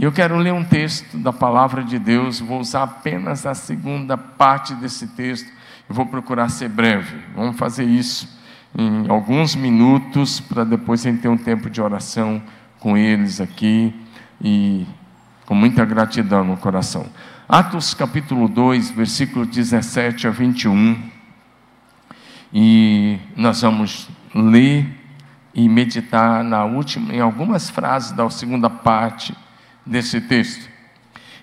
E eu quero ler um texto da palavra de Deus, vou usar apenas a segunda parte desse texto, eu vou procurar ser breve. Vamos fazer isso em alguns minutos, para depois a gente ter um tempo de oração com eles aqui e com muita gratidão no coração. Atos capítulo 2, versículo 17 a 21. E nós vamos ler e meditar na última, em algumas frases da segunda parte desse texto.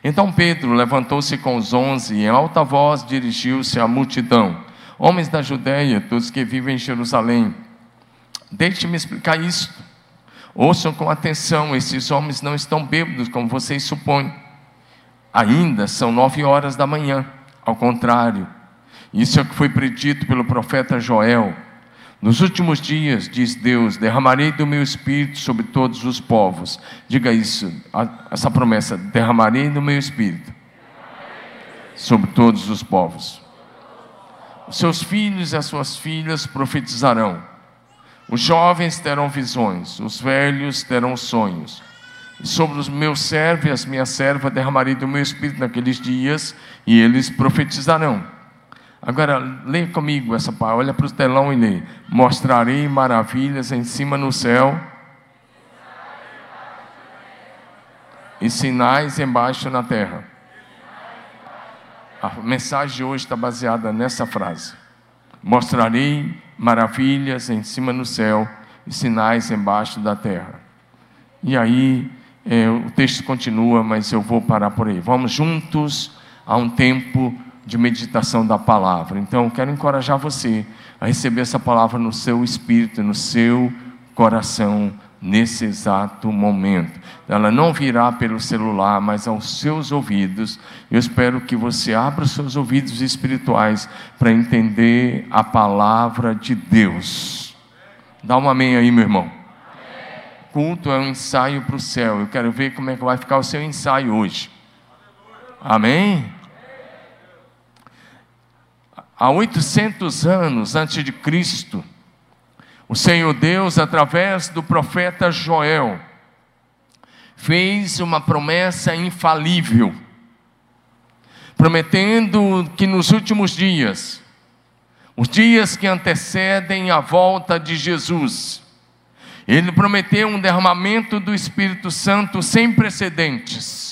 Então Pedro levantou-se com os onze e em alta voz dirigiu-se à multidão Homens da Judéia, todos que vivem em Jerusalém, deixe-me explicar isso. Ouçam com atenção: esses homens não estão bêbados, como vocês supõem. Ainda são nove horas da manhã. Ao contrário, isso é o que foi predito pelo profeta Joel. Nos últimos dias, diz Deus, derramarei do meu espírito sobre todos os povos. Diga isso, essa promessa: derramarei do meu espírito sobre todos os povos. Os seus filhos e as suas filhas profetizarão. Os jovens terão visões, os velhos terão sonhos. E sobre os meus servos e as minhas servas derramarei do meu espírito naqueles dias, e eles profetizarão. Agora, leia comigo essa palavra, olha para o telão e lê. Mostrarei maravilhas em cima no céu e sinais embaixo na terra. A mensagem de hoje está baseada nessa frase: Mostrarei maravilhas em cima no céu e sinais embaixo da terra. E aí, é, o texto continua, mas eu vou parar por aí. Vamos juntos a um tempo de meditação da palavra. Então, quero encorajar você a receber essa palavra no seu espírito, no seu coração nesse exato momento. Ela não virá pelo celular, mas aos seus ouvidos. Eu espero que você abra os seus ouvidos espirituais para entender a palavra de Deus. Dá um amém aí, meu irmão. Culto é um ensaio para o céu. Eu quero ver como é que vai ficar o seu ensaio hoje. Amém? Há 800 anos antes de Cristo, o Senhor Deus, através do profeta Joel, fez uma promessa infalível, prometendo que nos últimos dias, os dias que antecedem a volta de Jesus, ele prometeu um derramamento do Espírito Santo sem precedentes.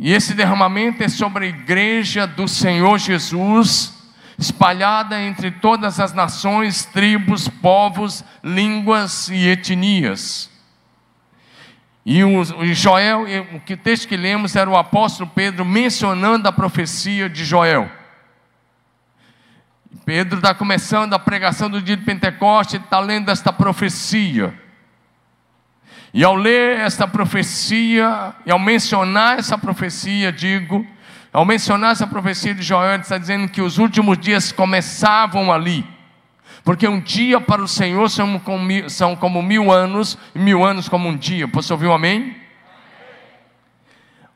E esse derramamento é sobre a igreja do Senhor Jesus espalhada entre todas as nações, tribos, povos, línguas e etnias. E o, Joel, o que texto que lemos era o apóstolo Pedro mencionando a profecia de Joel. Pedro está começando a pregação do dia de Pentecostes, está lendo esta profecia. E ao ler esta profecia, e ao mencionar essa profecia, digo, ao mencionar essa profecia de Joel, ele está dizendo que os últimos dias começavam ali. Porque um dia para o Senhor são como mil, são como mil anos, e mil anos como um dia. Posso ouvir um amém?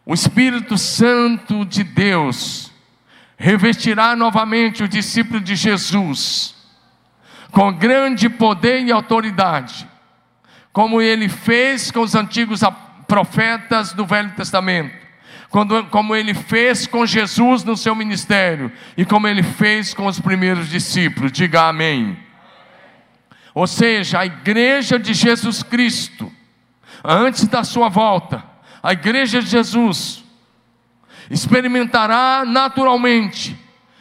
O Espírito Santo de Deus revestirá novamente o discípulo de Jesus com grande poder e autoridade, como ele fez com os antigos profetas do Velho Testamento quando, como ele fez com Jesus no seu ministério e como ele fez com os primeiros discípulos. Diga amém. Ou seja, a igreja de Jesus Cristo, antes da sua volta, a igreja de Jesus experimentará naturalmente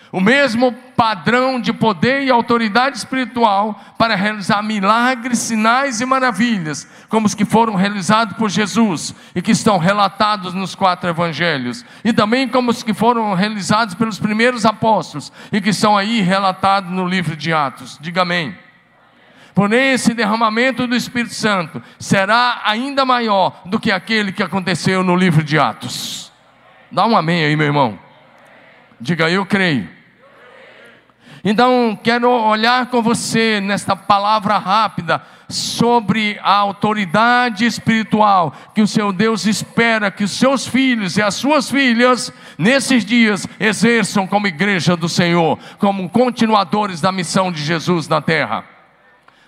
o mesmo padrão de poder e autoridade espiritual para realizar milagres, sinais e maravilhas, como os que foram realizados por Jesus e que estão relatados nos quatro evangelhos, e também como os que foram realizados pelos primeiros apóstolos e que estão aí relatados no livro de Atos. Diga amém. Porém, esse derramamento do Espírito Santo será ainda maior do que aquele que aconteceu no livro de Atos. Dá um amém aí, meu irmão. Diga, eu creio então, quero olhar com você nesta palavra rápida sobre a autoridade espiritual que o seu Deus espera que os seus filhos e as suas filhas, nesses dias, exerçam como igreja do Senhor, como continuadores da missão de Jesus na terra.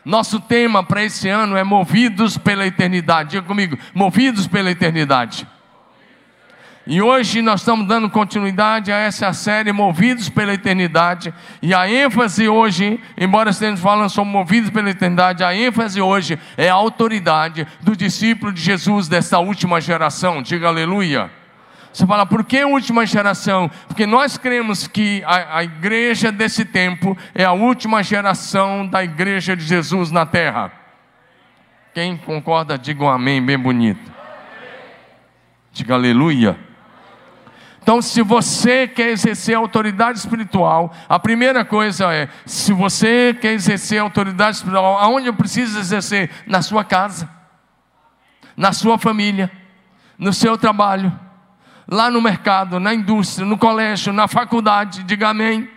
Nosso tema para esse ano é Movidos pela Eternidade. Diga comigo, Movidos pela Eternidade. E hoje nós estamos dando continuidade a essa série Movidos pela Eternidade. E a ênfase hoje, embora estejamos falando sobre movidos pela eternidade, a ênfase hoje é a autoridade do discípulo de Jesus dessa última geração. Diga aleluia. Você fala, por que última geração? Porque nós cremos que a, a igreja desse tempo é a última geração da igreja de Jesus na terra. Quem concorda, diga um amém, bem bonito. Diga aleluia. Então, se você quer exercer autoridade espiritual, a primeira coisa é: se você quer exercer autoridade espiritual, aonde eu preciso exercer? Na sua casa, na sua família, no seu trabalho, lá no mercado, na indústria, no colégio, na faculdade, diga amém.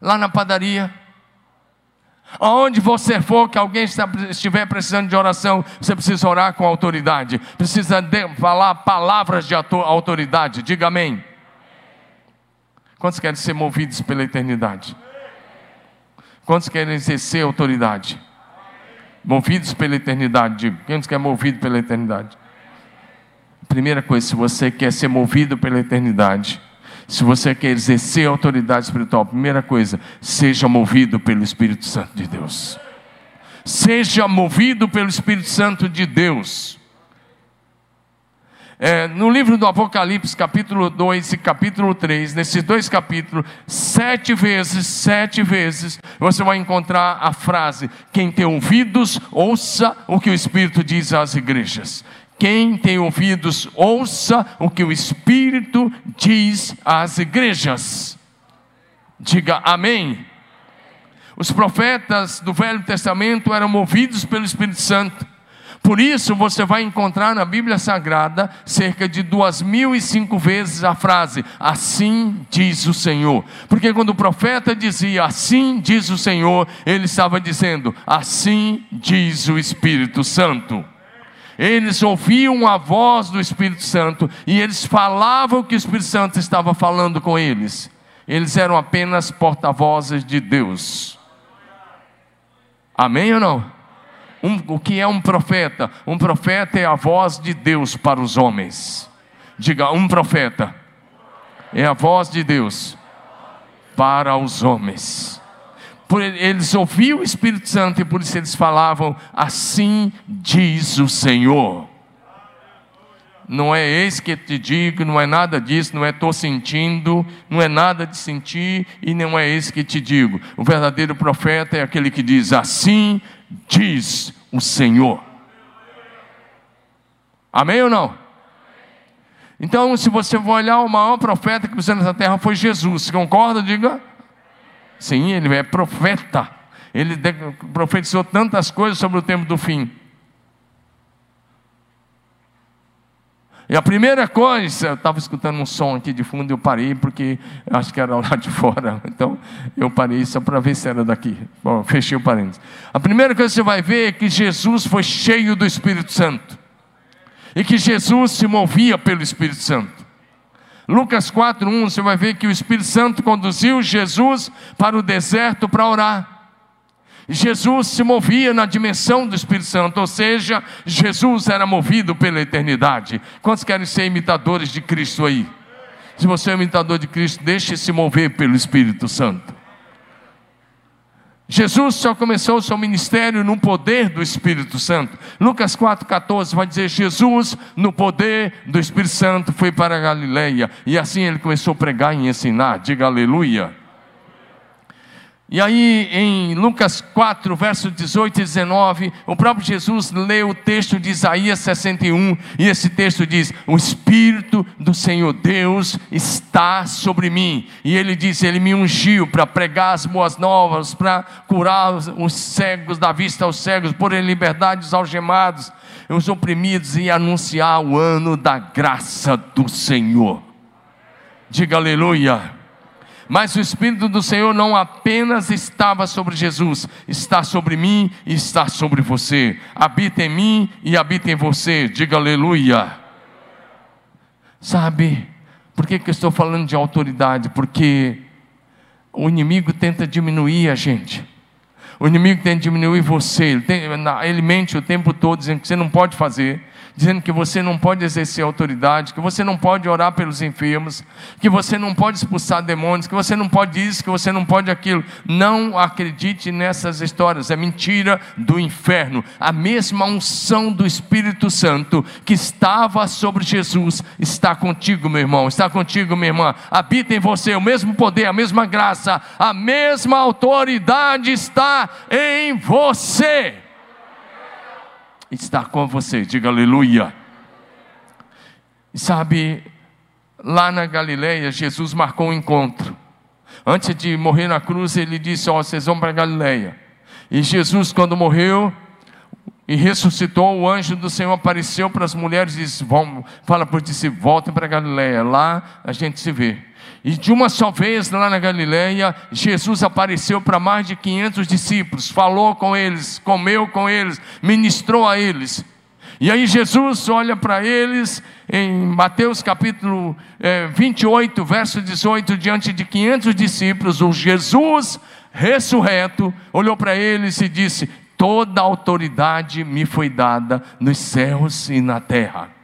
Lá na padaria. Aonde você for que alguém estiver precisando de oração, você precisa orar com autoridade, precisa de, falar palavras de autoridade, diga amém. Quantos querem ser movidos pela eternidade? Quantos querem exercer autoridade? Movidos pela eternidade. Quem quer movido pela eternidade? Primeira coisa, se você quer ser movido pela eternidade, se você quer exercer autoridade espiritual, primeira coisa, seja movido pelo Espírito Santo de Deus. Seja movido pelo Espírito Santo de Deus. É, no livro do Apocalipse, capítulo 2 e capítulo 3, nesses dois capítulos, sete vezes, sete vezes, você vai encontrar a frase: quem tem ouvidos, ouça o que o Espírito diz às igrejas. Quem tem ouvidos, ouça o que o Espírito diz às igrejas. Diga amém. Os profetas do Velho Testamento eram movidos pelo Espírito Santo. Por isso você vai encontrar na Bíblia Sagrada cerca de duas mil e cinco vezes a frase assim diz o Senhor. Porque quando o profeta dizia assim diz o Senhor, ele estava dizendo assim diz o Espírito Santo. Eles ouviam a voz do Espírito Santo e eles falavam que o Espírito Santo estava falando com eles. Eles eram apenas porta-vozes de Deus. Amém ou não? Um, o que é um profeta? Um profeta é a voz de Deus para os homens. Diga, um profeta é a voz de Deus para os homens eles ouviam o Espírito Santo e por isso eles falavam: Assim diz o Senhor. Não é esse que te digo, não é nada disso, não é estou sentindo, não é nada de sentir e não é esse que te digo. O verdadeiro profeta é aquele que diz: Assim diz o Senhor. Amém ou não? Então, se você for olhar, o maior profeta que pisou nessa terra foi Jesus. Concorda? Diga. Sim, ele é profeta. Ele profetizou tantas coisas sobre o tempo do fim. E a primeira coisa, eu estava escutando um som aqui de fundo, eu parei, porque acho que era lá de fora. Então, eu parei só para ver se era daqui. Bom, fechei o parênteses. A primeira coisa que você vai ver é que Jesus foi cheio do Espírito Santo. E que Jesus se movia pelo Espírito Santo. Lucas 4:1, você vai ver que o Espírito Santo conduziu Jesus para o deserto para orar. Jesus se movia na dimensão do Espírito Santo, ou seja, Jesus era movido pela eternidade. Quantos querem ser imitadores de Cristo aí? Se você é imitador de Cristo, deixe se mover pelo Espírito Santo. Jesus só começou o seu ministério no poder do Espírito Santo. Lucas 4,14 vai dizer: Jesus, no poder do Espírito Santo, foi para a Galileia. E assim ele começou a pregar e ensinar. Diga aleluia. E aí, em Lucas 4, versos 18 e 19, o próprio Jesus lê o texto de Isaías 61, e esse texto diz: O Espírito do Senhor Deus está sobre mim. E ele diz: Ele me ungiu para pregar as boas novas, para curar os cegos da vista aos cegos, pôr em liberdade os algemados, os oprimidos e anunciar o ano da graça do Senhor. Diga aleluia. Mas o Espírito do Senhor não apenas estava sobre Jesus, está sobre mim e está sobre você. Habita em mim e habita em você. Diga aleluia. Sabe, por que, que eu estou falando de autoridade? Porque o inimigo tenta diminuir a gente. O inimigo que diminuir você. Ele, tem, ele mente o tempo todo dizendo que você não pode fazer dizendo que você não pode exercer autoridade, que você não pode orar pelos enfermos, que você não pode expulsar demônios, que você não pode isso, que você não pode aquilo. Não acredite nessas histórias, é mentira do inferno. A mesma unção do Espírito Santo que estava sobre Jesus está contigo, meu irmão, está contigo, minha irmã. Habita em você o mesmo poder, a mesma graça, a mesma autoridade está em você está com você. Diga aleluia. E sabe, lá na Galileia, Jesus marcou um encontro. Antes de morrer na cruz, ele disse: Ó, oh, vocês vão para Galileia. E Jesus, quando morreu e ressuscitou, o anjo do Senhor apareceu para as mulheres e disse: Vão, fala por si, voltem para Galileia. Lá a gente se vê. E de uma só vez lá na Galileia, Jesus apareceu para mais de 500 discípulos, falou com eles, comeu com eles, ministrou a eles. E aí Jesus olha para eles em Mateus capítulo é, 28, verso 18, diante de 500 discípulos, o Jesus ressurreto olhou para eles e disse: Toda autoridade me foi dada nos céus e na terra.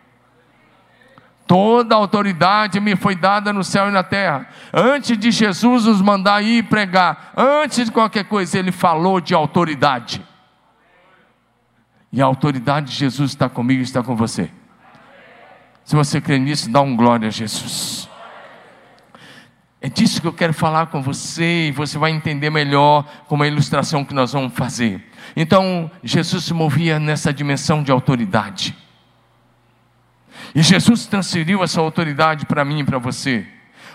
Toda autoridade me foi dada no céu e na terra. Antes de Jesus nos mandar ir pregar, antes de qualquer coisa, ele falou de autoridade. E a autoridade de Jesus está comigo e está com você. Se você crê nisso, dá um glória a Jesus. É disso que eu quero falar com você e você vai entender melhor com uma ilustração que nós vamos fazer. Então, Jesus se movia nessa dimensão de autoridade. E Jesus transferiu essa autoridade para mim e para você.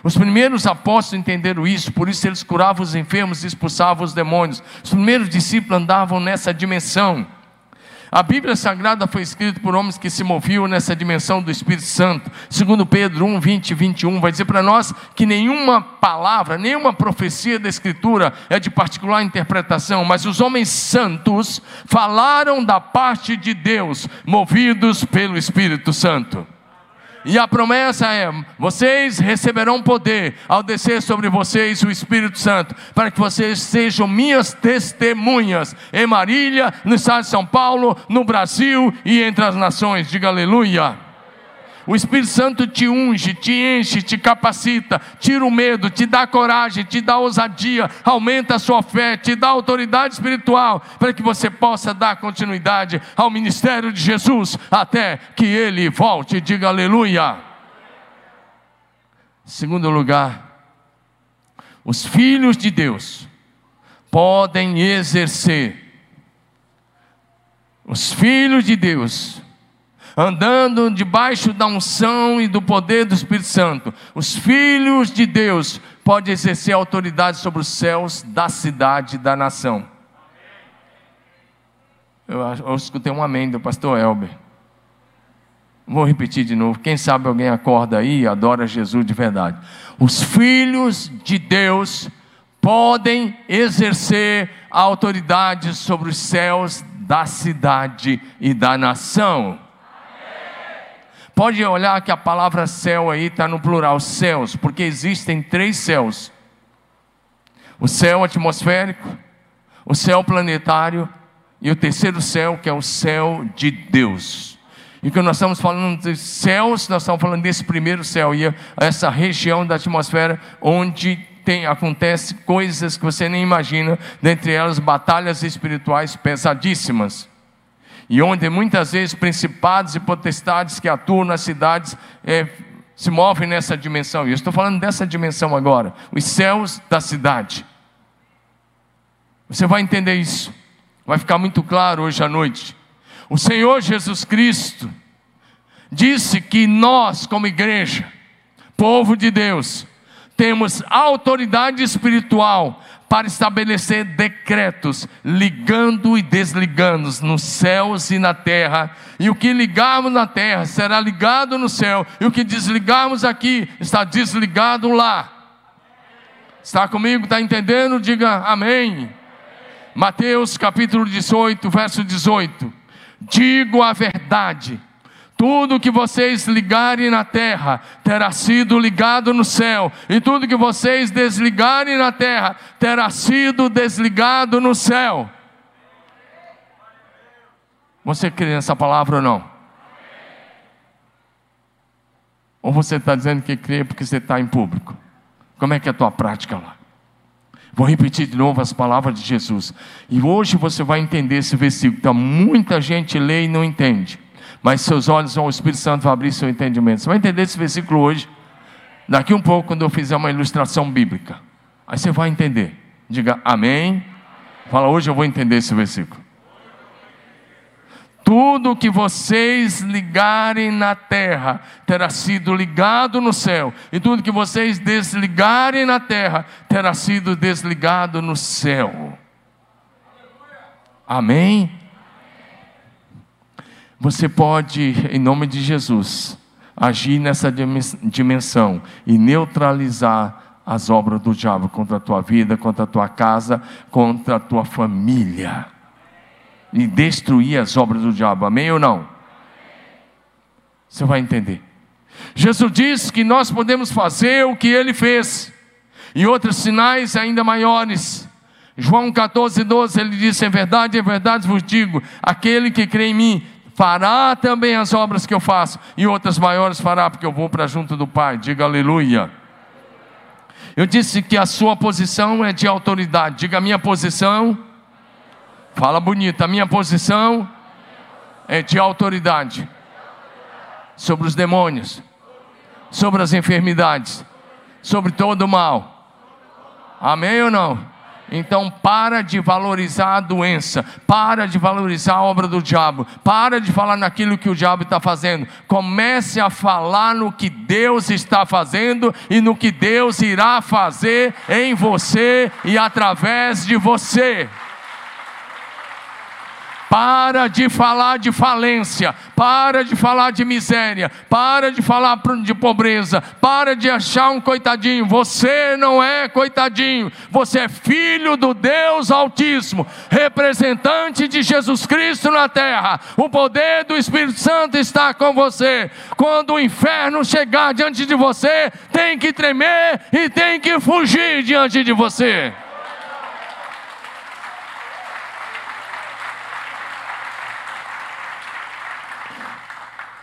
Os primeiros apóstolos entenderam isso, por isso eles curavam os enfermos e expulsavam os demônios. Os primeiros discípulos andavam nessa dimensão. A Bíblia Sagrada foi escrita por homens que se moviam nessa dimensão do Espírito Santo. Segundo Pedro 1, 20 e 21, vai dizer para nós que nenhuma palavra, nenhuma profecia da Escritura é de particular interpretação, mas os homens santos falaram da parte de Deus, movidos pelo Espírito Santo. E a promessa é: vocês receberão poder ao descer sobre vocês o Espírito Santo, para que vocês sejam minhas testemunhas em Marília, no estado de São Paulo, no Brasil e entre as nações. Diga aleluia. O Espírito Santo te unge, te enche, te capacita, tira o medo, te dá coragem, te dá ousadia, aumenta a sua fé, te dá autoridade espiritual para que você possa dar continuidade ao ministério de Jesus até que ele volte. Diga aleluia. Segundo lugar, os filhos de Deus podem exercer, os filhos de Deus andando debaixo da unção e do poder do Espírito Santo, os filhos de Deus podem exercer autoridade sobre os céus da cidade da nação. Eu, eu escutei um amém do pastor Elber. Vou repetir de novo. Quem sabe alguém acorda aí e adora Jesus de verdade. Os filhos de Deus podem exercer autoridade sobre os céus da cidade e da nação. Pode olhar que a palavra céu aí está no plural, céus, porque existem três céus: o céu atmosférico, o céu planetário e o terceiro céu, que é o céu de Deus. E quando nós estamos falando de céus, nós estamos falando desse primeiro céu, e essa região da atmosfera onde tem, acontece coisas que você nem imagina, dentre elas batalhas espirituais pesadíssimas e onde muitas vezes principados e potestades que atuam nas cidades é, se movem nessa dimensão. E eu estou falando dessa dimensão agora, os céus da cidade. Você vai entender isso, vai ficar muito claro hoje à noite. O Senhor Jesus Cristo disse que nós, como igreja, povo de Deus, temos autoridade espiritual para estabelecer decretos, ligando e desligando nos céus e na terra. E o que ligarmos na terra será ligado no céu, e o que desligarmos aqui está desligado lá. Está comigo? Está entendendo? Diga amém. Mateus capítulo 18, verso 18: Digo a verdade tudo que vocês ligarem na terra terá sido ligado no céu, e tudo que vocês desligarem na terra terá sido desligado no céu. Você crê nessa palavra ou não? Ou você está dizendo que crê porque você está em público? Como é que é a tua prática lá? Vou repetir de novo as palavras de Jesus. E hoje você vai entender esse versículo. Então, muita gente lê e não entende. Mas seus olhos, o Espírito Santo vai abrir seu entendimento. Você vai entender esse versículo hoje. Daqui um pouco, quando eu fizer uma ilustração bíblica. Aí você vai entender. Diga amém. Fala, hoje eu vou entender esse versículo. Tudo que vocês ligarem na terra terá sido ligado no céu, e tudo que vocês desligarem na terra terá sido desligado no céu. Amém? Você pode, em nome de Jesus, agir nessa dimensão e neutralizar as obras do diabo contra a tua vida, contra a tua casa, contra a tua família e destruir as obras do diabo. Amém ou não? Você vai entender. Jesus diz que nós podemos fazer o que ele fez e outros sinais ainda maiores. João 14, 12, ele disse: Em verdade, em verdade vos digo: aquele que crê em mim fará também as obras que eu faço, e outras maiores fará, porque eu vou para junto do Pai. Diga aleluia. Eu disse que a sua posição é de autoridade. Diga a minha posição Fala bonito, a minha posição é de autoridade sobre os demônios, sobre as enfermidades, sobre todo o mal. Amém ou não? Então para de valorizar a doença, para de valorizar a obra do diabo, para de falar naquilo que o diabo está fazendo. Comece a falar no que Deus está fazendo e no que Deus irá fazer em você e através de você. Para de falar de falência, para de falar de miséria, para de falar de pobreza, para de achar um coitadinho. Você não é coitadinho, você é filho do Deus Altíssimo, representante de Jesus Cristo na terra. O poder do Espírito Santo está com você. Quando o inferno chegar diante de você, tem que tremer e tem que fugir diante de você.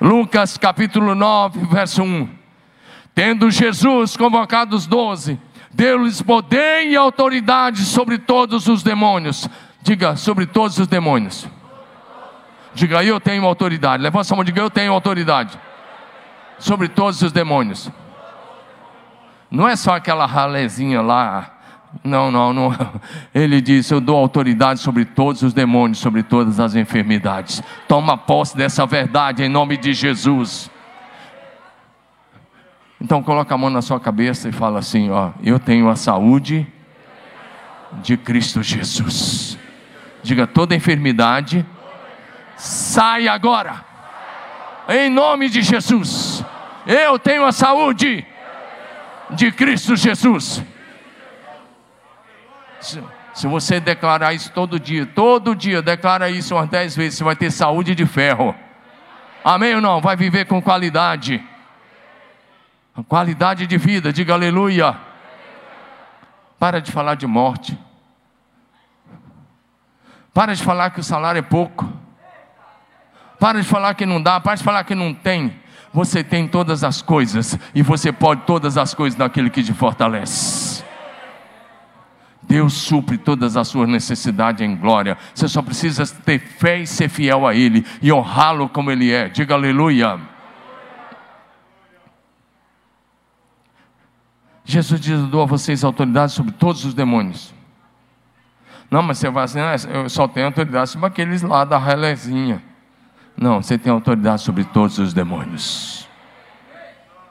Lucas capítulo 9, verso 1. Tendo Jesus convocado os doze, deu-lhes poder e autoridade sobre todos os demônios. Diga, sobre todos os demônios. Diga, eu tenho autoridade. Levanta a mão, diga, eu tenho autoridade. Sobre todos os demônios. Não é só aquela ralezinha lá não, não, não. Ele disse: Eu dou autoridade sobre todos os demônios, sobre todas as enfermidades. Toma posse dessa verdade em nome de Jesus. Então coloca a mão na sua cabeça e fala assim: ó, eu tenho a saúde de Cristo Jesus. Diga toda enfermidade sai agora. Em nome de Jesus. Eu tenho a saúde de Cristo Jesus. Se você declarar isso todo dia, todo dia, declara isso umas dez vezes, você vai ter saúde de ferro. Amém ou não? Vai viver com qualidade. Qualidade de vida, diga aleluia. Para de falar de morte. Para de falar que o salário é pouco. Para de falar que não dá, para de falar que não tem. Você tem todas as coisas e você pode todas as coisas naquele que te fortalece. Deus supre todas as suas necessidades em glória. Você só precisa ter fé e ser fiel a Ele e honrá-lo como Ele é. Diga aleluia. Jesus diz: dou a vocês autoridade sobre todos os demônios. Não, mas você vai assim, ah, eu só tenho autoridade sobre aqueles lá da relezinha. Não, você tem autoridade sobre todos os demônios.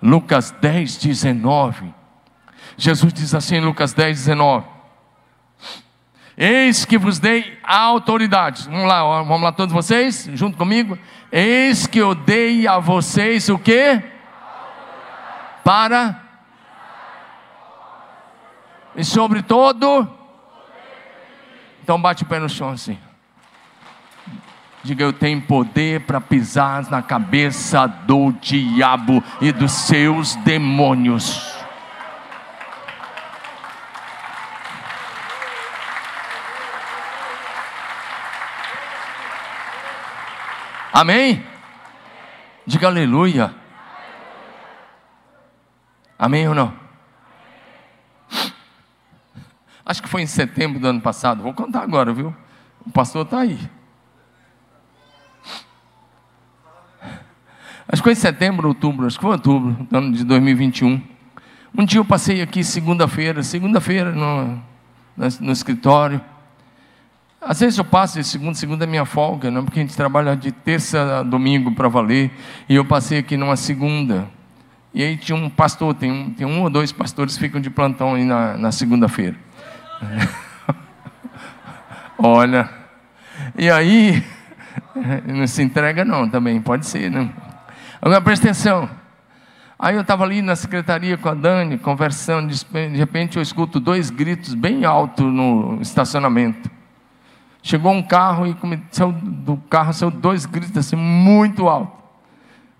Lucas 10, 19. Jesus diz assim em Lucas 10, 19. Eis que vos dei autoridade. Vamos lá, vamos lá todos vocês, junto comigo. Eis que eu dei a vocês o que? Para e sobre todo. Então bate o pé no chão assim. Diga, eu tenho poder para pisar na cabeça do diabo e dos seus demônios. Amém? Diga aleluia. Amém ou não? Acho que foi em setembro do ano passado. Vou contar agora, viu? O pastor está aí. Acho que foi em setembro, outubro, acho que foi outubro, do ano de 2021. Um dia eu passei aqui segunda-feira, segunda-feira no, no, escritório. Às vezes eu passo de segunda, segunda é minha folga, não? porque a gente trabalha de terça a domingo para valer. E eu passei aqui numa segunda. E aí tinha um pastor, tem um, tem um ou dois pastores que ficam de plantão aí na, na segunda-feira. Olha, e aí, não se entrega não também, pode ser, né? Agora presta atenção. Aí eu estava ali na secretaria com a Dani, conversando, de repente eu escuto dois gritos bem altos no estacionamento. Chegou um carro e saiu do carro saiu dois gritos assim, muito alto.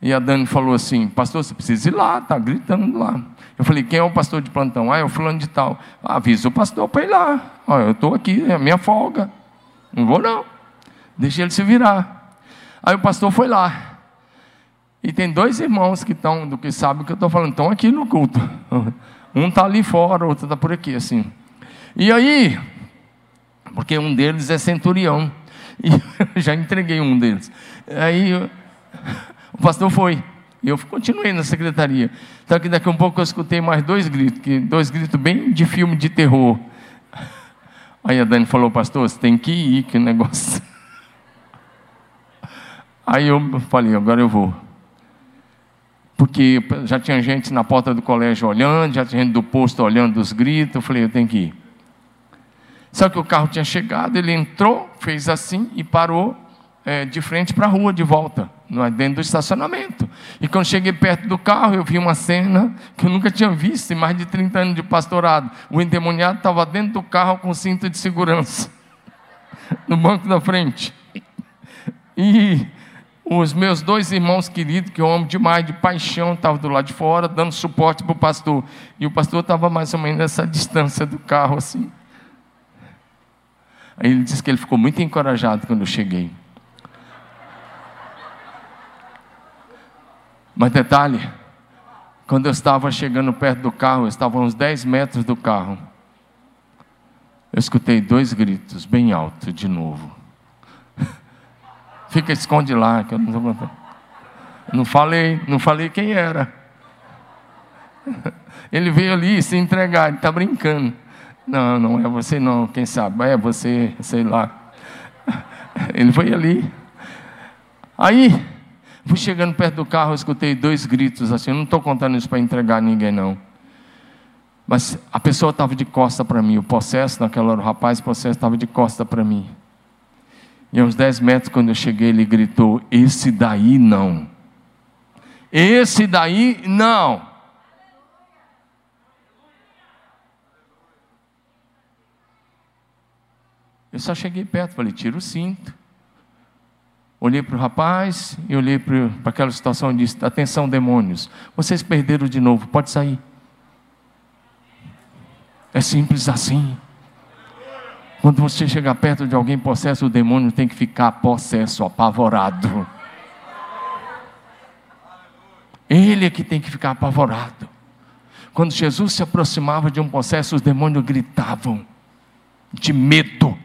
E a Dani falou assim: Pastor, você precisa ir lá, está gritando lá. Eu falei: Quem é o pastor de plantão? Ah, é o fulano de tal. Ah, avisa o pastor para ir lá. Olha, eu estou aqui, é minha folga. Não vou não. Deixa ele se virar. Aí o pastor foi lá. E tem dois irmãos que estão, do que sabem o que eu estou falando, estão aqui no culto. Um está ali fora, outro está por aqui, assim. E aí, porque um deles é centurião. E eu já entreguei um deles. Aí o pastor foi. E eu continuei na secretaria. Então que daqui a um pouco eu escutei mais dois gritos, que dois gritos bem de filme de terror. Aí a Dani falou, pastor, você tem que ir, que negócio. Aí eu falei, agora eu vou porque já tinha gente na porta do colégio olhando, já tinha gente do posto olhando os gritos. Eu falei, eu tenho que ir. Só que o carro tinha chegado, ele entrou, fez assim e parou é, de frente para a rua, de volta, dentro do estacionamento. E quando cheguei perto do carro, eu vi uma cena que eu nunca tinha visto em mais de 30 anos de pastorado. O endemoniado estava dentro do carro com cinto de segurança, no banco da frente. E os meus dois irmãos queridos, que eu amo demais, de paixão, estavam do lado de fora, dando suporte para o pastor. E o pastor estava mais ou menos nessa distância do carro, assim. Aí ele disse que ele ficou muito encorajado quando eu cheguei. Mas detalhe, quando eu estava chegando perto do carro, eu estava a uns 10 metros do carro. Eu escutei dois gritos bem altos de novo. Fica, esconde lá, que eu não vou Não falei, não falei quem era. Ele veio ali se entregar, ele está brincando. Não, não é você não, quem sabe? É você, sei lá. Ele foi ali. Aí, fui chegando perto do carro, escutei dois gritos assim. Eu não estou contando isso para entregar ninguém, não. Mas a pessoa estava de costa para mim. O processo, naquela hora, o rapaz, o processo estava de costa para mim. E uns 10 metros, quando eu cheguei, ele gritou: Esse daí não. Esse daí não. Eu só cheguei perto, falei: Tira o cinto. Olhei para o rapaz e olhei para aquela situação e disse: Atenção, demônios, vocês perderam de novo, pode sair. É simples assim. Quando você chega perto de alguém possesso, o demônio tem que ficar possesso, apavorado. Ele é que tem que ficar apavorado. Quando Jesus se aproximava de um possesso, os demônios gritavam de medo.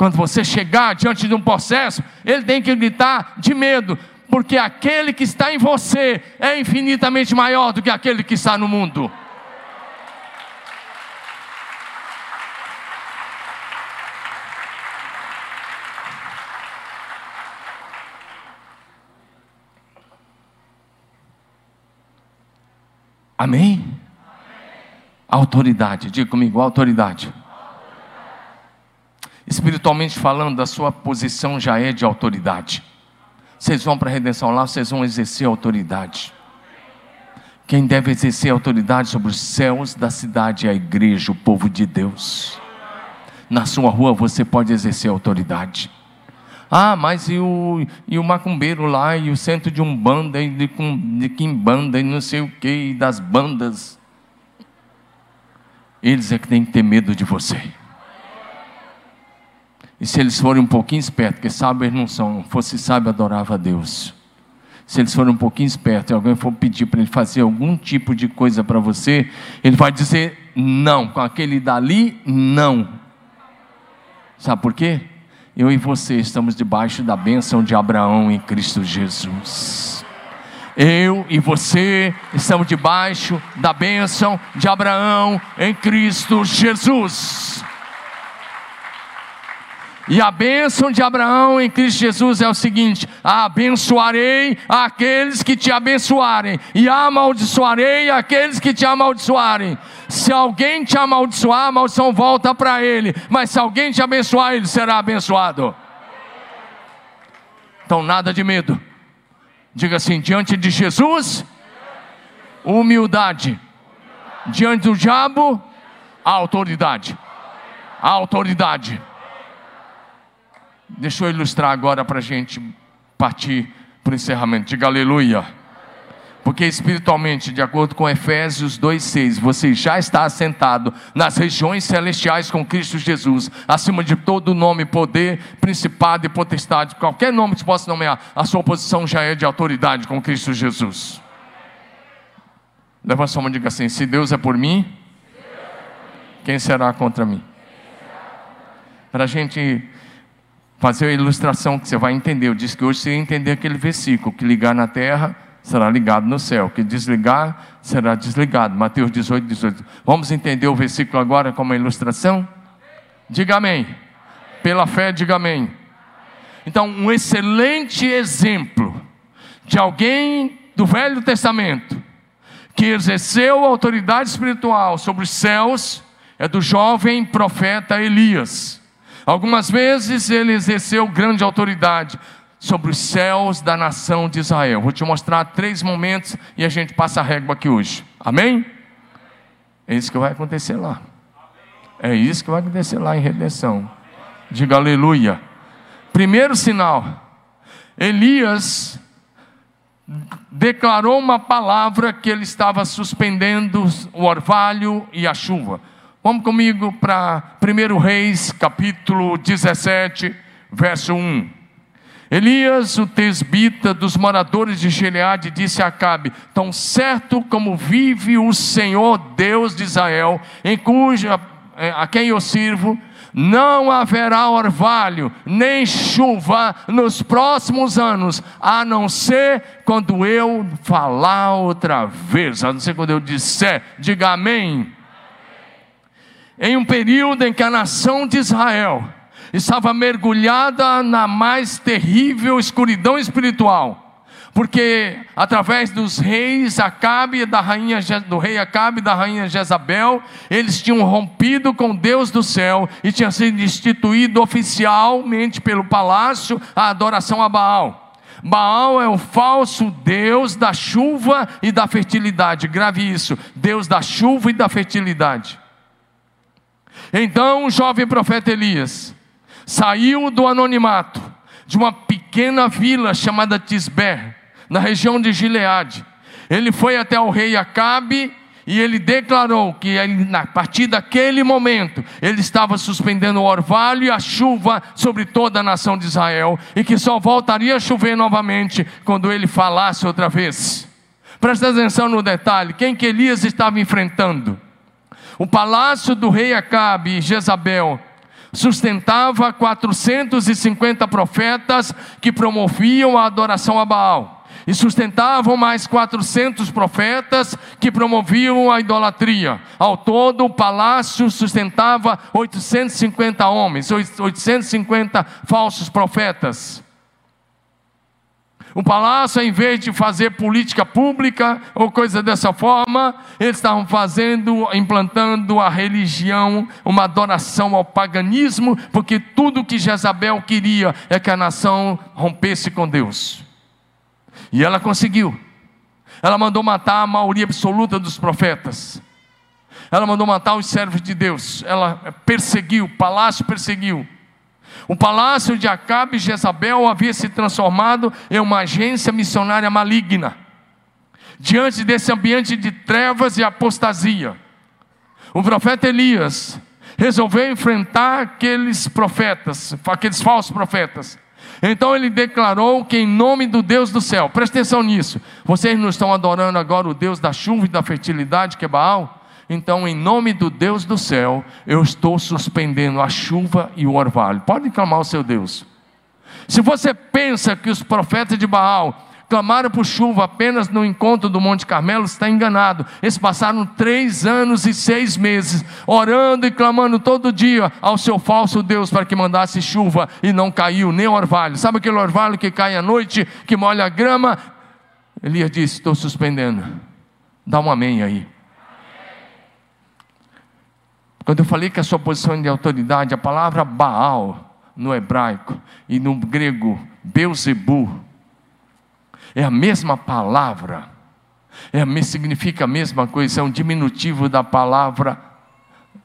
Quando você chegar diante de um possesso, ele tem que gritar de medo, porque aquele que está em você é infinitamente maior do que aquele que está no mundo. Amém? Autoridade, diga comigo, autoridade. Espiritualmente falando, a sua posição já é de autoridade. Vocês vão para a redenção lá, vocês vão exercer autoridade. Quem deve exercer autoridade sobre os céus da cidade é a igreja, o povo de Deus. na sua rua você pode exercer autoridade. Ah, mas e o, e o macumbeiro lá, e o centro de umbanda, e de, de quimbanda, e não sei o que, das bandas. Eles é que têm que ter medo de você. E se eles forem um pouquinho espertos, porque sábios eles não são, fosse sábio adorava a Deus. Se eles forem um pouquinho espertos e alguém for pedir para ele fazer algum tipo de coisa para você, ele vai dizer não, com aquele dali, não. Sabe por quê? eu e você estamos debaixo da bênção de Abraão em Cristo Jesus. Eu e você estamos debaixo da bênção de Abraão em Cristo Jesus. E a bênção de Abraão em Cristo Jesus é o seguinte: abençoarei aqueles que te abençoarem, e amaldiçoarei aqueles que te amaldiçoarem. Se alguém te amaldiçoar, a maldição volta para ele, mas se alguém te abençoar, ele será abençoado. Então, nada de medo. Diga assim: diante de Jesus, humildade. Diante do diabo, autoridade. A autoridade. Deixa eu ilustrar agora para a gente partir para o encerramento. Diga aleluia. Porque espiritualmente, de acordo com Efésios 2,6, você já está assentado nas regiões celestiais com Cristo Jesus, acima de todo nome, poder, principado e potestade, qualquer nome que você possa nomear, a sua posição já é de autoridade com Cristo Jesus. Levanta sua mão e diga assim: se Deus é por mim, quem será contra mim? Para a gente fazer a ilustração que você vai entender. Eu disse que hoje você ia entender aquele versículo: que ligar na terra será ligado no céu, que desligar será desligado. Mateus 18, 18. Vamos entender o versículo agora como uma ilustração? Diga amém. Pela fé, diga amém. Então, um excelente exemplo de alguém do Velho Testamento que exerceu autoridade espiritual sobre os céus é do jovem profeta Elias. Algumas vezes ele exerceu grande autoridade sobre os céus da nação de Israel. Vou te mostrar três momentos e a gente passa a régua aqui hoje. Amém? É isso que vai acontecer lá. É isso que vai acontecer lá em redenção. Diga aleluia. Primeiro sinal: Elias declarou uma palavra que ele estava suspendendo o orvalho e a chuva. Vamos comigo para 1 Reis, capítulo 17, verso 1. Elias, o tesbita dos moradores de Gileade, disse a Acabe: Tão certo como vive o Senhor Deus de Israel, em cuja eh, a quem eu sirvo, não haverá orvalho nem chuva nos próximos anos, a não ser quando eu falar outra vez, a não ser quando eu disser, diga amém em um período em que a nação de Israel estava mergulhada na mais terrível escuridão espiritual, porque através dos reis Acabe da rainha do rei Acabe da rainha Jezabel, eles tinham rompido com Deus do céu e tinha sido instituído oficialmente pelo palácio a adoração a Baal. Baal é o falso Deus da chuva e da fertilidade. Grave isso: Deus da chuva e da fertilidade. Então o jovem profeta Elias saiu do anonimato de uma pequena vila chamada Tisber, na região de Gileade. Ele foi até o rei Acabe e ele declarou que a partir daquele momento ele estava suspendendo o orvalho e a chuva sobre toda a nação de Israel e que só voltaria a chover novamente quando ele falasse outra vez. Presta atenção no detalhe: quem que Elias estava enfrentando? O palácio do rei Acabe Jezabel sustentava 450 profetas que promoviam a adoração a Baal. E sustentavam mais 400 profetas que promoviam a idolatria. Ao todo, o palácio sustentava 850 homens, 850 falsos profetas. O palácio, em vez de fazer política pública ou coisa dessa forma, eles estavam fazendo, implantando a religião, uma adoração ao paganismo, porque tudo que Jezabel queria é que a nação rompesse com Deus. E ela conseguiu. Ela mandou matar a maioria absoluta dos profetas. Ela mandou matar os servos de Deus. Ela perseguiu, o palácio perseguiu. O palácio de Acabe e Jezabel havia se transformado em uma agência missionária maligna. Diante desse ambiente de trevas e apostasia, o profeta Elias resolveu enfrentar aqueles profetas, aqueles falsos profetas. Então ele declarou que, em nome do Deus do céu, preste atenção nisso, vocês não estão adorando agora o Deus da chuva e da fertilidade, que é Baal? Então, em nome do Deus do céu, eu estou suspendendo a chuva e o orvalho. Pode clamar o seu Deus. Se você pensa que os profetas de Baal clamaram por chuva apenas no encontro do Monte Carmelo, está enganado. Eles passaram três anos e seis meses orando e clamando todo dia ao seu falso Deus para que mandasse chuva e não caiu nem orvalho. Sabe aquele orvalho que cai à noite, que molha a grama? Elias disse: Estou suspendendo. Dá um amém aí. Quando eu falei que a sua posição de autoridade, a palavra Baal no hebraico e no grego Beuzebu, é a mesma palavra, é, significa a mesma coisa, é um diminutivo da palavra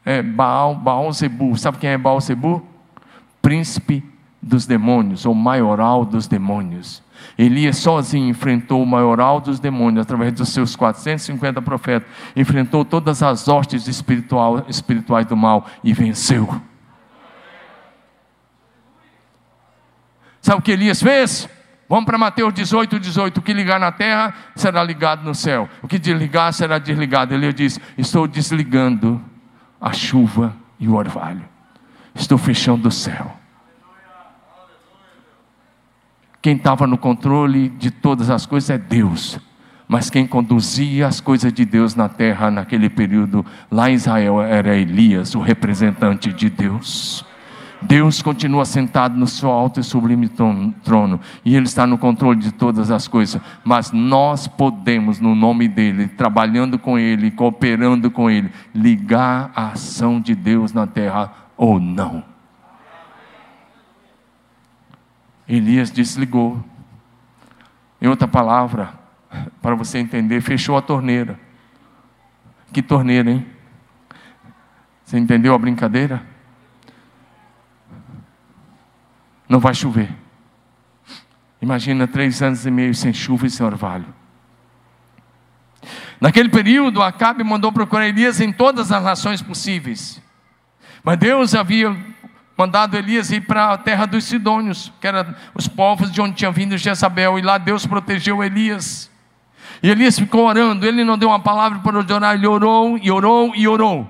é, Baal, Baal Zebu. Sabe quem é Baal Zebu? Príncipe dos demônios, ou maioral dos demônios. Elias sozinho enfrentou o maioral dos demônios através dos seus 450 profetas, enfrentou todas as hostes espirituais do mal e venceu. Sabe o que Elias fez? Vamos para Mateus 18, 18. O que ligar na terra será ligado no céu. O que desligar será desligado. Ele diz: Estou desligando a chuva e o orvalho. Estou fechando o céu. Quem estava no controle de todas as coisas é Deus. Mas quem conduzia as coisas de Deus na terra naquele período, lá em Israel, era Elias, o representante de Deus. Deus continua sentado no seu alto e sublime trono, e Ele está no controle de todas as coisas, mas nós podemos, no nome dEle, trabalhando com Ele, cooperando com Ele, ligar a ação de Deus na terra ou não. Elias desligou. Em outra palavra, para você entender, fechou a torneira. Que torneira, hein? Você entendeu a brincadeira? não vai chover. Imagina três anos e meio sem chuva e sem orvalho. Naquele período, Acabe mandou procurar Elias em todas as nações possíveis. Mas Deus havia mandado Elias ir para a terra dos Sidônios, que eram os povos de onde tinha vindo Jezabel, e lá Deus protegeu Elias. E Elias ficou orando, ele não deu uma palavra para orar, ele orou e orou e orou.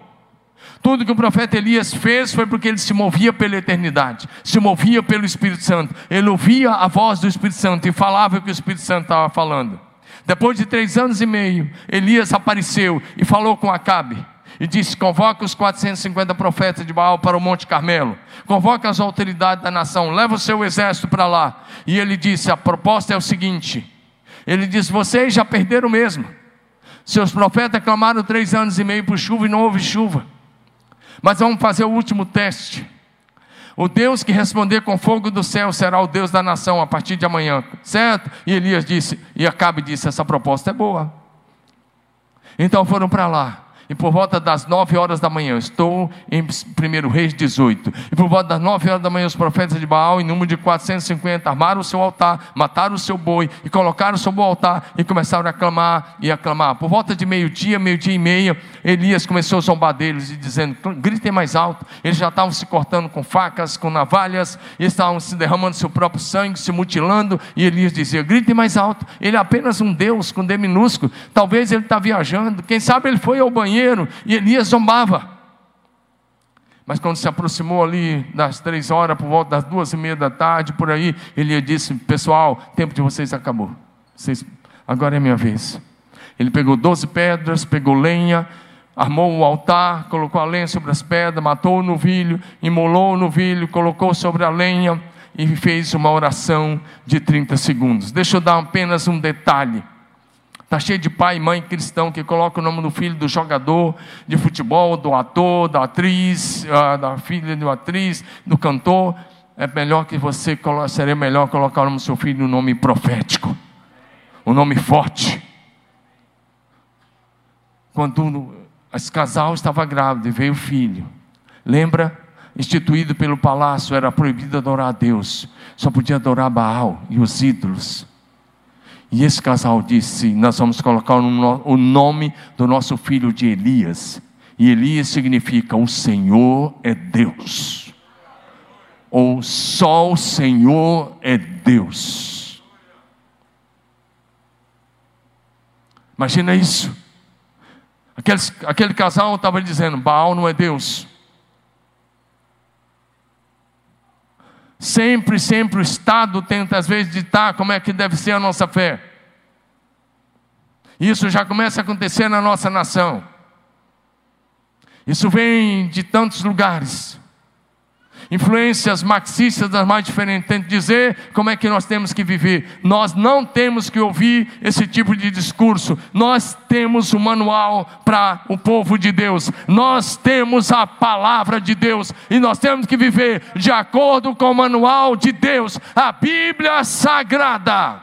Tudo que o profeta Elias fez foi porque ele se movia pela eternidade, se movia pelo Espírito Santo. Ele ouvia a voz do Espírito Santo e falava o que o Espírito Santo estava falando. Depois de três anos e meio, Elias apareceu e falou com Acabe. E disse: Convoca os 450 profetas de Baal para o Monte Carmelo. Convoca as autoridades da nação. Leva o seu exército para lá. E ele disse: A proposta é o seguinte. Ele disse: Vocês já perderam mesmo. Seus profetas clamaram três anos e meio por chuva e não houve chuva. Mas vamos fazer o último teste. O Deus que responder com fogo do céu será o Deus da nação a partir de amanhã, certo? E Elias disse, e Acabe disse: essa proposta é boa. Então foram para lá. E por volta das 9 horas da manhã, estou em 1 Reis 18. E por volta das 9 horas da manhã, os profetas de Baal, em número de 450, armaram o seu altar, mataram o seu boi e colocaram sobre o altar e começaram a clamar e a clamar. Por volta de meio-dia, meio-dia e meia, Elias começou a zombar deles e dizendo: gritem mais alto. Eles já estavam se cortando com facas, com navalhas, e estavam se derramando seu próprio sangue, se mutilando. E Elias dizia: gritem mais alto. Ele é apenas um Deus com D minúsculo. Talvez ele está viajando. Quem sabe ele foi ao banheiro banheiro e Elias zombava. Mas quando se aproximou ali das três horas, por volta das duas e meia da tarde, por aí, Elias disse: Pessoal, tempo de vocês acabou. Vocês, agora é minha vez. Ele pegou doze pedras, pegou lenha, armou o altar, colocou a lenha sobre as pedras, matou o novilho, imolou o novilho, colocou sobre a lenha e fez uma oração de 30 segundos. Deixa eu dar apenas um detalhe. Está cheio de pai e mãe cristão que coloca o nome do filho do jogador de futebol, do ator, da atriz, ah, da filha do atriz, do cantor. É melhor que você, seria melhor colocar o nome do seu filho um nome profético, um nome forte. Quando esse casal estava grávido e veio o filho. Lembra? Instituído pelo palácio, era proibido adorar a Deus, só podia adorar Baal e os ídolos. E esse casal disse: Nós vamos colocar o nome do nosso filho de Elias. E Elias significa: O Senhor é Deus. Ou só o Senhor é Deus. Imagina isso. Aquele, casal estava dizendo: Baal não é Deus. Sempre, sempre o Estado tenta às vezes ditar como é que deve ser a nossa fé. Isso já começa a acontecer na nossa nação. Isso vem de tantos lugares influências marxistas das mais diferentes, dizer como é que nós temos que viver. Nós não temos que ouvir esse tipo de discurso. Nós temos o um manual para o povo de Deus. Nós temos a palavra de Deus e nós temos que viver de acordo com o manual de Deus, a Bíblia Sagrada.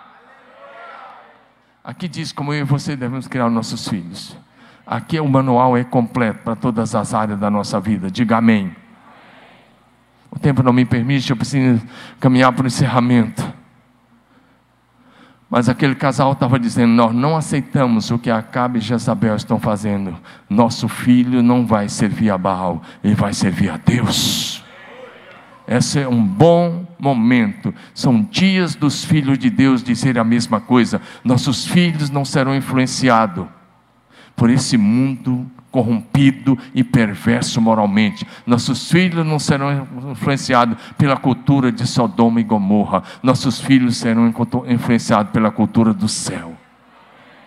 Aqui diz como eu e você devemos criar os nossos filhos. Aqui o manual é completo para todas as áreas da nossa vida. Diga amém. O tempo não me permite, eu preciso caminhar para o encerramento. Mas aquele casal estava dizendo: Nós não aceitamos o que Acabe e Jezabel estão fazendo. Nosso filho não vai servir a Baal, ele vai servir a Deus. Esse é um bom momento. São dias dos filhos de Deus dizer a mesma coisa. Nossos filhos não serão influenciados por esse mundo corrompido e perverso moralmente. Nossos filhos não serão influenciados pela cultura de Sodoma e Gomorra. Nossos filhos serão influenciados pela cultura do céu.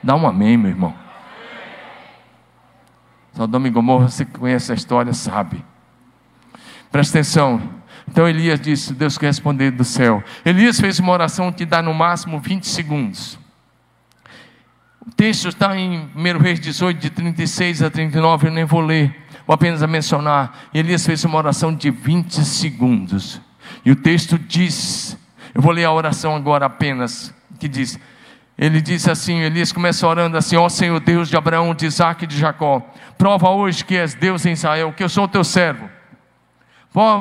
Dá um amém, meu irmão. Sodoma e Gomorra, você que conhece a história, sabe. Presta atenção. Então Elias disse: Deus quer responder do céu. Elias fez uma oração que dá no máximo 20 segundos. O texto está em 1 Reis 18, de 36 a 39, eu nem vou ler, vou apenas mencionar. Elias fez uma oração de 20 segundos. E o texto diz, eu vou ler a oração agora apenas, que diz, ele disse assim, Elias começa orando assim, ó Senhor Deus de Abraão, de Isaac e de Jacó, prova hoje que és Deus em Israel, que eu sou teu servo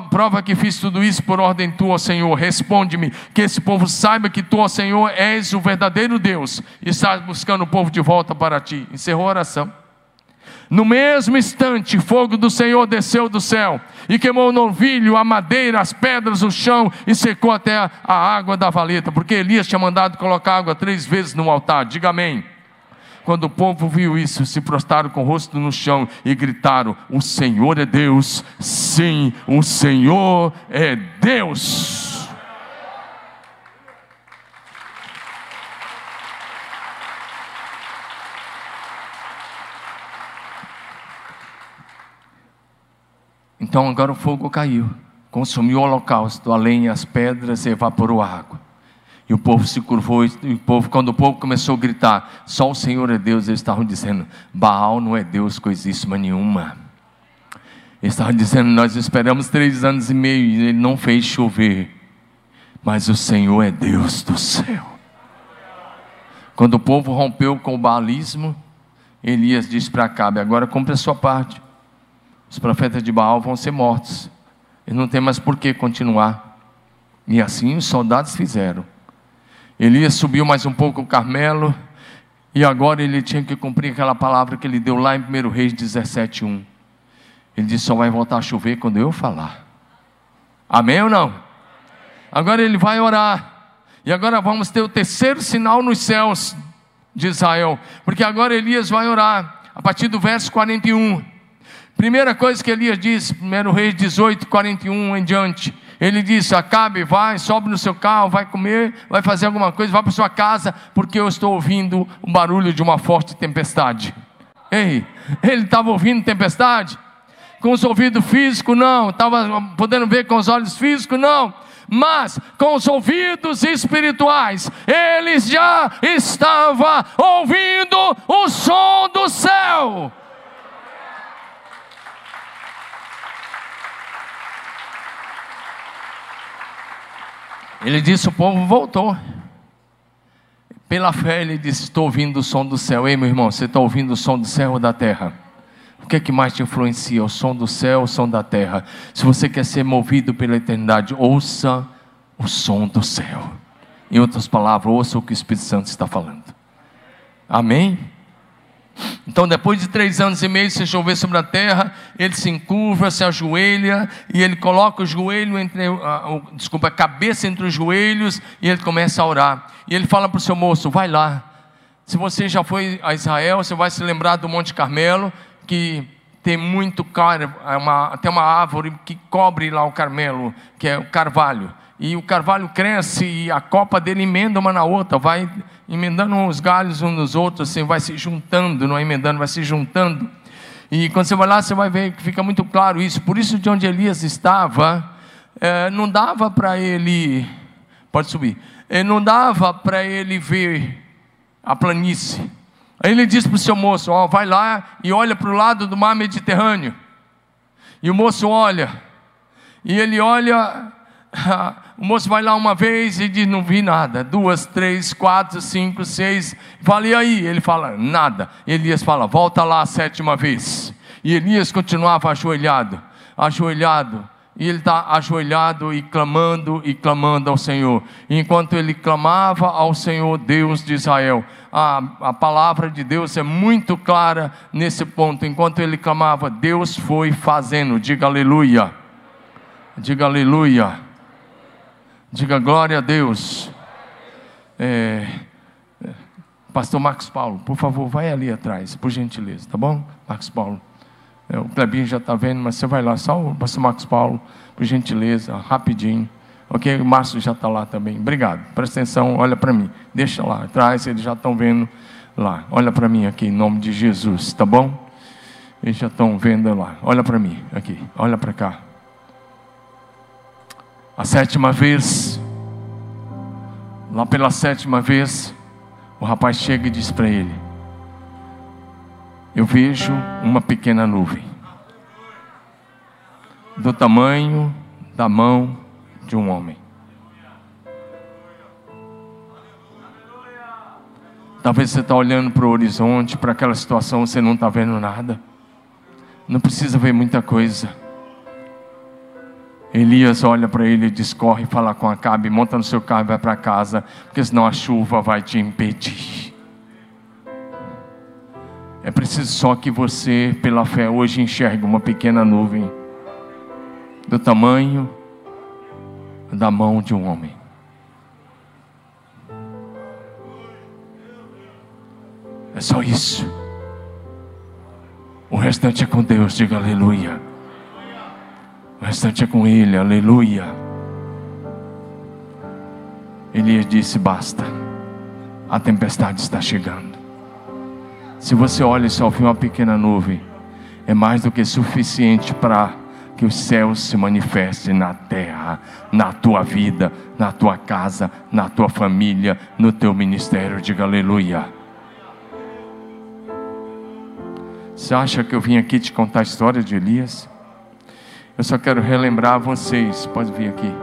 Prova que fiz tudo isso por ordem tua, Senhor. Responde-me, que esse povo saiba que tu, Senhor, és o verdadeiro Deus e estás buscando o povo de volta para ti. Encerrou a oração. No mesmo instante, fogo do Senhor desceu do céu e queimou o novilho, a madeira, as pedras, o chão e secou até a, água da valeta, porque Elias tinha mandado colocar água três vezes no altar. Diga amém. Quando o povo viu isso, se prostraram com o rosto no chão e gritaram: O Senhor é Deus, sim, o Senhor é Deus. Então agora o fogo caiu, consumiu o holocausto, a lenha, as pedras e evaporou a água. E o povo se curvou, e o povo, quando o povo começou a gritar, só o Senhor é Deus, eles estavam dizendo, Baal não é Deus coisíssima nenhuma. Eles estavam dizendo, nós esperamos três anos e meio e ele não fez chover. Mas o Senhor é Deus do céu. Quando o povo rompeu com o baalismo, Elias disse para Acabe, agora cumpre a sua parte. Os profetas de Baal vão ser mortos. E não tem mais por que continuar. E assim os soldados fizeram. Elias subiu mais um pouco o Carmelo, e agora ele tinha que cumprir aquela palavra que ele deu lá em 1 Reis 17, 1. Ele disse: só vai voltar a chover quando eu falar. Amém ou não? Agora ele vai orar. E agora vamos ter o terceiro sinal nos céus de Israel. Porque agora Elias vai orar. A partir do verso 41. Primeira coisa que Elias diz, 1 Reis 18, 41 em diante. Ele disse: Acabe, vai, sobe no seu carro, vai comer, vai fazer alguma coisa, vai para sua casa, porque eu estou ouvindo o barulho de uma forte tempestade. Ei, ele estava ouvindo tempestade? Com os ouvidos físicos, não. Estava podendo ver com os olhos físicos, não. Mas com os ouvidos espirituais, ele já estava ouvindo o som do céu. Ele disse: O povo voltou. Pela fé, ele disse: Estou ouvindo o som do céu. Ei, meu irmão, você está ouvindo o som do céu ou da terra? O que é que mais te influencia? O som do céu, o som da terra? Se você quer ser movido pela eternidade, ouça o som do céu. Em outras palavras, ouça o que o Espírito Santo está falando. Amém? Então, depois de três anos e meio, se chover sobre a terra, ele se encurva, se ajoelha e ele coloca o joelho entre, uh, uh, desculpa, a cabeça entre os joelhos e ele começa a orar. E ele fala para o seu moço: vai lá. Se você já foi a Israel, você vai se lembrar do Monte Carmelo, que tem muito car, é uma, tem uma árvore que cobre lá o Carmelo, que é o carvalho. E o carvalho cresce e a copa dele emenda uma na outra, vai emendando os galhos uns nos outros, assim, vai se juntando, não é emendando, vai se juntando. E quando você vai lá, você vai ver que fica muito claro isso. Por isso, de onde Elias estava, é, não dava para ele, pode subir, é, não dava para ele ver a planície. Aí ele disse para o seu moço: ó, vai lá e olha para o lado do mar Mediterrâneo. E o moço olha, e ele olha o moço vai lá uma vez e diz: Não vi nada. Duas, três, quatro, cinco, seis. Fala, e aí? Ele fala: Nada. Elias fala: Volta lá a sétima vez. E Elias continuava ajoelhado, ajoelhado. E ele está ajoelhado e clamando e clamando ao Senhor. E enquanto ele clamava ao Senhor, Deus de Israel, a, a palavra de Deus é muito clara nesse ponto. Enquanto ele clamava, Deus foi fazendo. Diga aleluia. Diga aleluia. Diga glória a Deus. É, Pastor Marcos Paulo, por favor, vai ali atrás, por gentileza, tá bom? Marcos Paulo. É, o Clebinho já está vendo, mas você vai lá, só o pastor Marcos Paulo, por gentileza, rapidinho. Ok? O Márcio já está lá também. Obrigado. Presta atenção, olha para mim. Deixa lá atrás, eles já estão vendo lá. Olha para mim aqui, em nome de Jesus, tá bom? Eles já estão vendo lá. Olha para mim aqui, olha para cá. A sétima vez, lá pela sétima vez, o rapaz chega e diz para ele: Eu vejo uma pequena nuvem, do tamanho da mão de um homem. Talvez você está olhando para o horizonte, para aquela situação, você não está vendo nada. Não precisa ver muita coisa. Elias olha para ele e diz: corre, fala com Acabe, monta no seu carro e vai para casa, porque senão a chuva vai te impedir. É preciso só que você, pela fé, hoje enxergue uma pequena nuvem do tamanho da mão de um homem. É só isso. O restante é com Deus, diga aleluia. Restante é com Ele, aleluia. Elias disse: Basta, a tempestade está chegando. Se você olha só vê uma pequena nuvem, é mais do que suficiente para que os céus se manifestem na terra, na tua vida, na tua casa, na tua família, no teu ministério. Diga aleluia. Você acha que eu vim aqui te contar a história de Elias? Eu só quero relembrar vocês, pode vir aqui,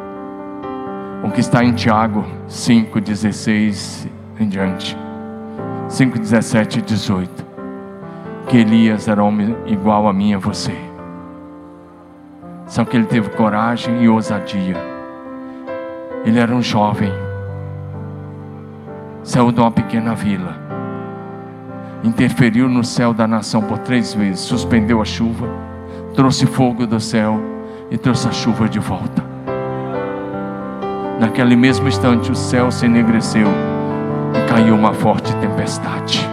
o que está em Tiago 5,16 em diante, 5, 17 e 18, que Elias era homem igual a mim e a você, só que ele teve coragem e ousadia, ele era um jovem, saiu de uma pequena vila, interferiu no céu da nação por três vezes, suspendeu a chuva, trouxe fogo do céu e trouxe a chuva de volta. Naquele mesmo instante, o céu se enegreceu e caiu uma forte tempestade.